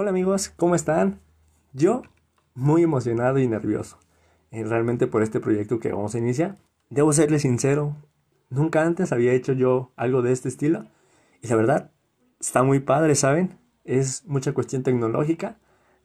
Hola amigos, ¿cómo están? Yo muy emocionado y nervioso eh, realmente por este proyecto que vamos a iniciar. Debo serle sincero, nunca antes había hecho yo algo de este estilo y la verdad está muy padre, ¿saben? Es mucha cuestión tecnológica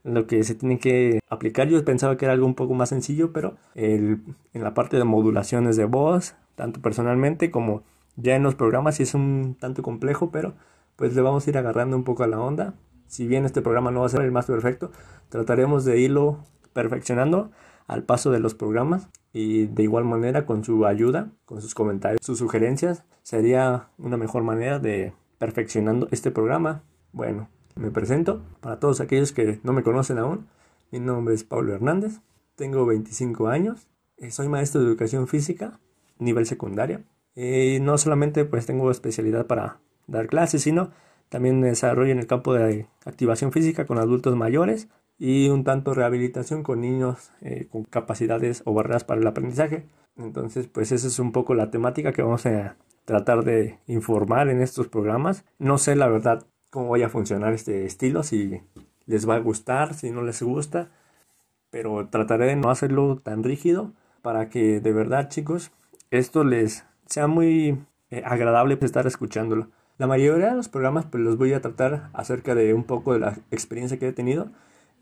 lo que se tiene que aplicar. Yo pensaba que era algo un poco más sencillo, pero en la parte de modulaciones de voz, tanto personalmente como ya en los programas, sí es un tanto complejo, pero pues le vamos a ir agarrando un poco a la onda si bien este programa no va a ser el más perfecto, trataremos de irlo perfeccionando al paso de los programas y de igual manera con su ayuda, con sus comentarios, sus sugerencias, sería una mejor manera de perfeccionando este programa. Bueno, me presento para todos aquellos que no me conocen aún. Mi nombre es Pablo Hernández, tengo 25 años, eh, soy maestro de educación física, nivel secundaria. Y no solamente pues tengo especialidad para dar clases, sino también desarrollo en el campo de activación física con adultos mayores y un tanto rehabilitación con niños eh, con capacidades o barreras para el aprendizaje. Entonces, pues esa es un poco la temática que vamos a tratar de informar en estos programas. No sé la verdad cómo vaya a funcionar este estilo, si les va a gustar, si no les gusta, pero trataré de no hacerlo tan rígido para que de verdad, chicos, esto les sea muy eh, agradable estar escuchándolo. La mayoría de los programas pues los voy a tratar acerca de un poco de la experiencia que he tenido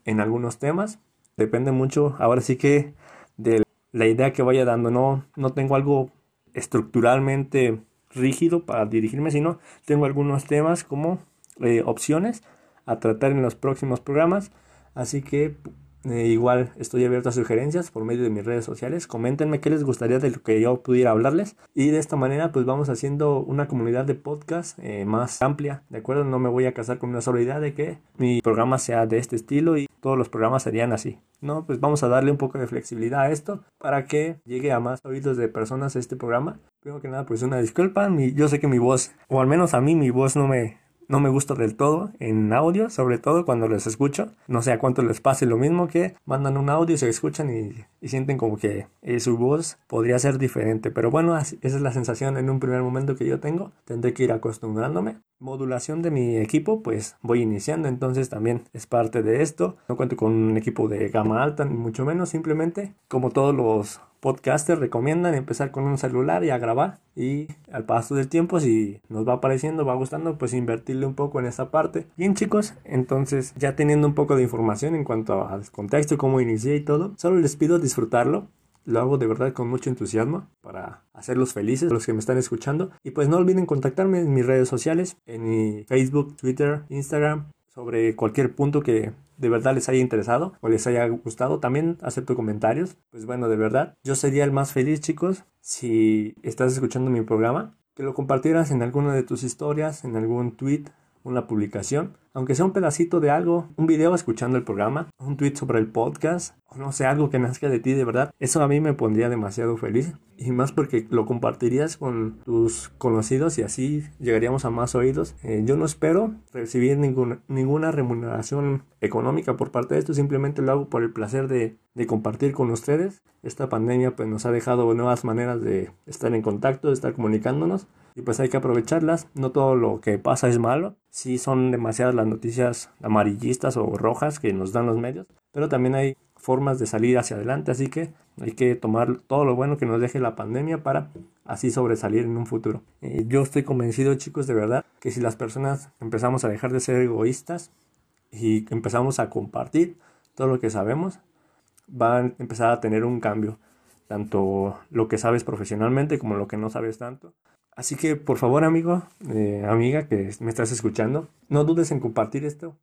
en algunos temas. Depende mucho, ahora sí que de la idea que vaya dando. No, no tengo algo estructuralmente rígido para dirigirme, sino tengo algunos temas como eh, opciones a tratar en los próximos programas. Así que eh, igual estoy abierto a sugerencias por medio de mis redes sociales. Coméntenme qué les gustaría de lo que yo pudiera hablarles. Y de esta manera pues vamos haciendo una comunidad de podcast eh, más amplia. ¿De acuerdo? No me voy a casar con una sola idea de que mi programa sea de este estilo y todos los programas serían así. No, pues vamos a darle un poco de flexibilidad a esto para que llegue a más oídos de personas este programa. Primero que nada pues una disculpa. yo sé que mi voz, o al menos a mí mi voz no me no me gusta del todo en audio, sobre todo cuando les escucho. No sé a cuánto les pase lo mismo que mandan un audio y se escuchan y, sienten como que eh, su voz podría ser diferente. Pero bueno, esa es la sensación en un primer momento que yo tengo. Tendré que ir acostumbrándome. Modulación de mi equipo, pues voy iniciando, entonces también es parte de esto. No cuento con un equipo de gama alta, ni mucho menos, simplemente como todos los podcasters recomiendan empezar con un celular y a grabar y al paso del tiempo si nos va apareciendo, va gustando, pues invertirle un poco en esa parte. Bien chicos, entonces ya teniendo un poco de información en cuanto al contexto, cómo inicié y todo, solo les pido disfrutarlo. Lo hago de verdad con mucho entusiasmo para hacerlos felices, los que me están escuchando. Y pues no olviden contactarme en mis redes sociales, en mi Facebook, Twitter, Instagram, sobre cualquier punto que de verdad les haya interesado o les haya gustado. También acepto comentarios. Pues bueno, de verdad, yo sería el más feliz, chicos, si estás escuchando mi programa, que lo compartieras en alguna de tus historias, en algún tweet, una publicación, aunque sea un pedacito de algo, un video escuchando el programa, un tweet sobre el podcast, o no sé, algo que nazca de ti de verdad, eso a mí me pondría demasiado feliz. Y más porque lo compartirías con tus conocidos y así llegaríamos a más oídos. Eh, yo no espero recibir ninguna, ninguna remuneración económica por parte de esto, simplemente lo hago por el placer de, de compartir con ustedes. Esta pandemia pues nos ha dejado nuevas maneras de estar en contacto, de estar comunicándonos y pues hay que aprovecharlas. No todo lo que pasa es malo. Sí son demasiadas las noticias amarillistas o rojas que nos dan los medios, pero también hay formas de salir hacia adelante, así que hay que tomar todo lo bueno que nos deje la pandemia para así sobresalir en un futuro. Eh, yo estoy convencido, chicos, de verdad, que si las personas empezamos a dejar de ser egoístas y empezamos a compartir todo lo que sabemos, van a empezar a tener un cambio, tanto lo que sabes profesionalmente como lo que no sabes tanto. Así que por favor amigo, eh, amiga que me estás escuchando, no dudes en compartir esto.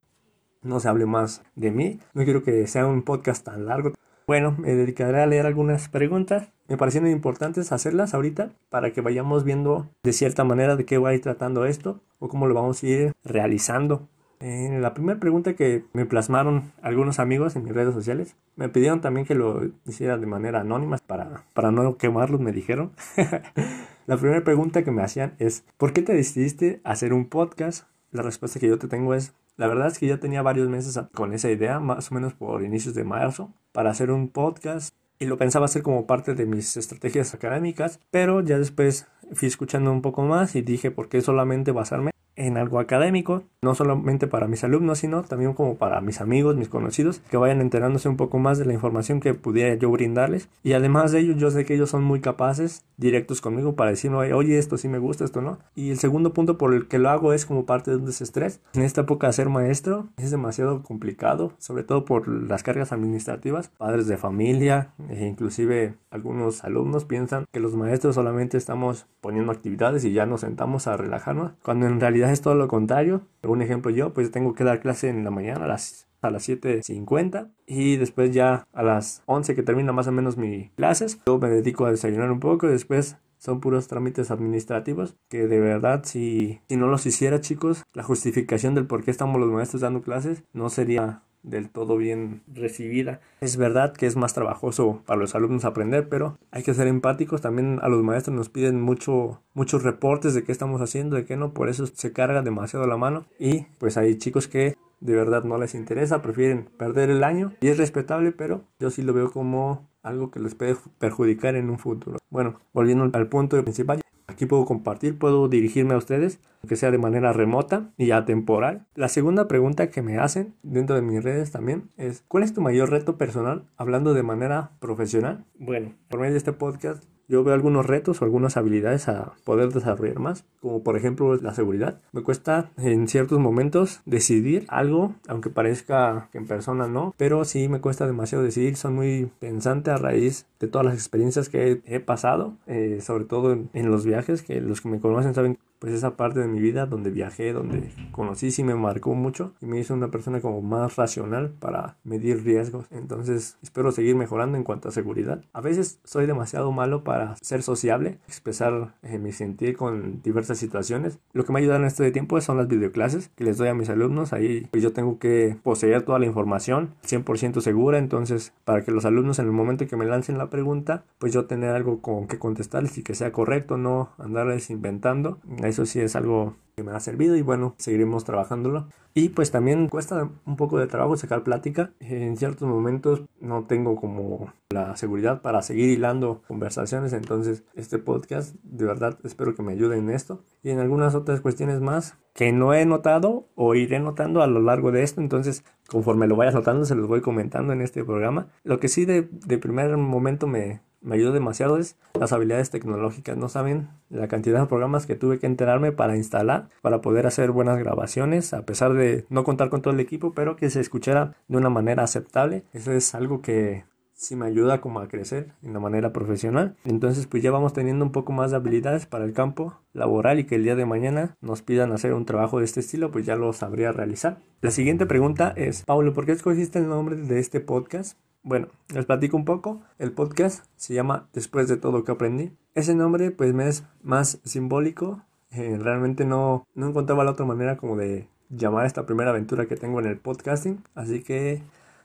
No se hable más de mí. No quiero que sea un podcast tan largo. Bueno, me dedicaré a leer algunas preguntas. Me parecieron importantes hacerlas ahorita para que vayamos viendo de cierta manera de qué va a ir tratando esto o cómo lo vamos a ir realizando. En la primera pregunta que me plasmaron algunos amigos en mis redes sociales, me pidieron también que lo hiciera de manera anónima para, para no quemarlos, me dijeron. La primera pregunta que me hacían es, ¿por qué te decidiste hacer un podcast? La respuesta que yo te tengo es, la verdad es que ya tenía varios meses con esa idea, más o menos por inicios de marzo, para hacer un podcast y lo pensaba hacer como parte de mis estrategias académicas, pero ya después fui escuchando un poco más y dije, ¿por qué solamente basarme en algo académico, no solamente para mis alumnos, sino también como para mis amigos, mis conocidos, que vayan enterándose un poco más de la información que pudiera yo brindarles. Y además de ello, yo sé que ellos son muy capaces, directos conmigo, para decirme, oye, esto sí me gusta, esto no. Y el segundo punto por el que lo hago es como parte de un desestrés. En esta época ser maestro es demasiado complicado, sobre todo por las cargas administrativas, padres de familia, e inclusive algunos alumnos piensan que los maestros solamente estamos poniendo actividades y ya nos sentamos a relajarnos, cuando en realidad es todo lo contrario. Un ejemplo yo, pues tengo que dar clase en la mañana a las a las 7.50 y después ya a las 11 que termina más o menos mi clases, yo me dedico a desayunar un poco y después son puros trámites administrativos que de verdad si, si no los hiciera chicos, la justificación del por qué estamos los maestros dando clases no sería del todo bien recibida. Es verdad que es más trabajoso para los alumnos aprender, pero hay que ser empáticos. También a los maestros nos piden mucho, muchos reportes de qué estamos haciendo, de qué no, por eso se carga demasiado la mano. Y pues hay chicos que de verdad no les interesa, prefieren perder el año y es respetable, pero yo sí lo veo como algo que les puede perjudicar en un futuro. Bueno, volviendo al punto principal, Aquí puedo compartir, puedo dirigirme a ustedes, aunque sea de manera remota y atemporal. La segunda pregunta que me hacen dentro de mis redes también es, ¿cuál es tu mayor reto personal hablando de manera profesional? Bueno, por medio de este podcast yo veo algunos retos o algunas habilidades a poder desarrollar más, como por ejemplo la seguridad. Me cuesta en ciertos momentos decidir algo, aunque parezca que en persona no, pero sí me cuesta demasiado decidir. Soy muy pensante a raíz de todas las experiencias que he, pasado, eh, sobre todo en, en los viajes, que los que me conocen saben pues esa parte de mi vida donde viajé, donde conocí, sí me marcó mucho y me hizo una persona como más racional para medir riesgos. Entonces espero seguir mejorando en cuanto a seguridad. A veces soy demasiado malo para ser sociable, expresar eh, mi sentir con diversas situaciones. Lo que me ayuda en este tiempo son las videoclases que les doy a mis alumnos. Ahí pues yo tengo que poseer toda la información 100% segura. Entonces para que los alumnos en el momento que me lancen la pregunta, pues yo tener algo con que contestarles y que sea correcto, no andarles inventando eso sí es algo que me ha servido y bueno, seguiremos trabajándolo. Y pues también cuesta un poco de trabajo sacar plática. En ciertos momentos no tengo como la seguridad para seguir hilando conversaciones, entonces este podcast de verdad espero que me ayude en esto. Y en algunas otras cuestiones más que no he notado o iré notando a lo largo de esto, entonces conforme lo vayas notando se los voy comentando en este programa. Lo que sí de, de primer momento me, me ayudó demasiado es las habilidades tecnológicas. No saben la cantidad de programas que tuve que enterarme para instalar, para poder hacer buenas grabaciones, a pesar de no contar con todo el equipo, pero que se escuchara de una manera aceptable. Eso es algo que sí me ayuda como a crecer en la manera profesional. Entonces pues ya vamos teniendo un poco más de habilidades para el campo laboral y que el día de mañana nos pidan hacer un trabajo de este estilo, pues ya lo sabría realizar. La siguiente pregunta es, Paulo, ¿por qué escogiste el nombre de este podcast? Bueno, les platico un poco. El podcast se llama Después de todo que aprendí. Ese nombre pues me es más simbólico. Eh, realmente no, no encontraba la otra manera como de llamar esta primera aventura que tengo en el podcasting. Así que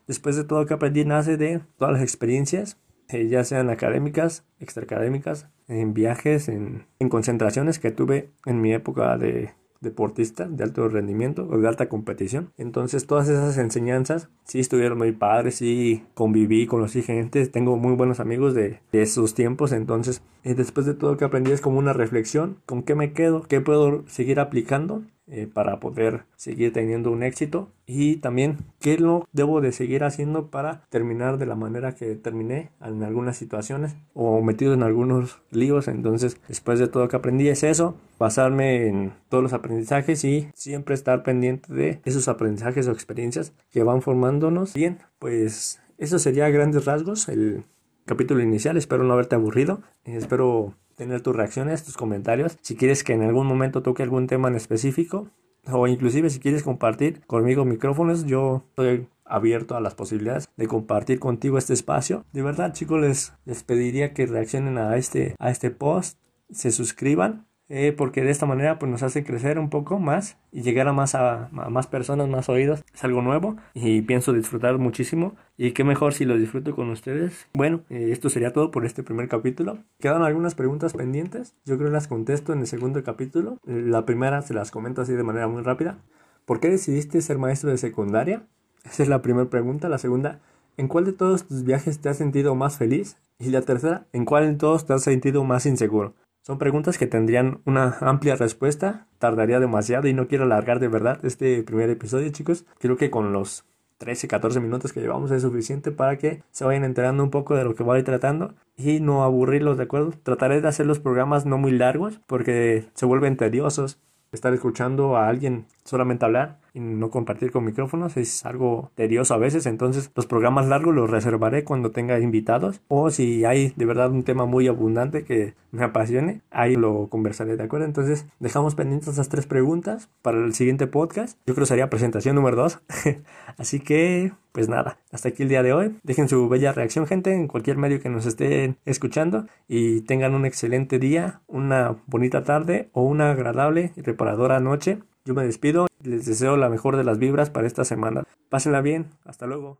después de todo que aprendí nace de todas las experiencias, eh, ya sean académicas, extraacadémicas, en viajes, en, en concentraciones que tuve en mi época de deportista de alto rendimiento o de alta competición. Entonces todas esas enseñanzas sí estuvieron muy padres, sí conviví, conocí gente, tengo muy buenos amigos de, esos tiempos. Entonces eh, después de todo que aprendí es como una reflexión, ¿con qué me quedo? ¿Qué puedo seguir aplicando? Eh, para poder seguir teniendo un éxito. Y también qué lo debo de seguir haciendo para terminar de la manera que terminé en algunas situaciones o metido en algunos líos entonces después de todo que aprendí es eso basarme en todos los aprendizajes y siempre estar pendiente de esos aprendizajes o experiencias que van formándonos. Bien pues eso sería a grandes rasgos el capítulo inicial. Espero no haberte aburrido. Espero tener tus reacciones, tus comentarios. Si quieres que en algún momento toque algún tema en específico o inclusive si quieres compartir conmigo micrófonos, yo estoy abierto a las posibilidades de compartir contigo este espacio. De verdad, chicos, les, les pediría que reaccionen a este, a este post, se suscriban eh, porque de esta manera pues nos hace crecer un poco más y llegar a más, a, más personas, más oídos. Es algo nuevo y pienso disfrutar muchísimo y qué mejor si lo disfruto con ustedes. Bueno, eh, esto sería todo por este primer capítulo. Quedan algunas preguntas pendientes, yo creo que las contesto en el segundo capítulo. La primera se las comento así de manera muy rápida. ¿Por qué decidiste ser maestro de secundaria? Esa es la primera pregunta. La segunda, ¿en cuál de todos tus viajes te has sentido más feliz? Y la tercera, ¿en cuál de todos te has sentido más inseguro? Son preguntas que tendrían una amplia respuesta, tardaría demasiado y no quiero alargar de verdad este primer episodio, chicos. Creo que con los 13, 14 minutos que llevamos es suficiente para que se vayan enterando un poco de lo que voy tratando y no aburrirlos, ¿de acuerdo? Trataré de hacer los programas no muy largos porque se vuelven tediosos estar escuchando a alguien solamente hablar y no compartir con micrófonos es algo tedioso a veces, entonces los programas largos los reservaré cuando tenga invitados o si hay de verdad un tema muy abundante que me apasione, ahí lo conversaré, ¿de acuerdo? Entonces dejamos pendientes esas tres preguntas para el siguiente podcast. Yo creo que sería presentación número dos. Así que, pues nada, hasta aquí el día de hoy. Dejen su bella reacción, gente, en cualquier medio que nos estén escuchando y tengan un excelente día, una bonita tarde o una agradable y reparadora noche. Yo me despido, les deseo la mejor de las vibras para esta semana. Pásenla bien, hasta luego.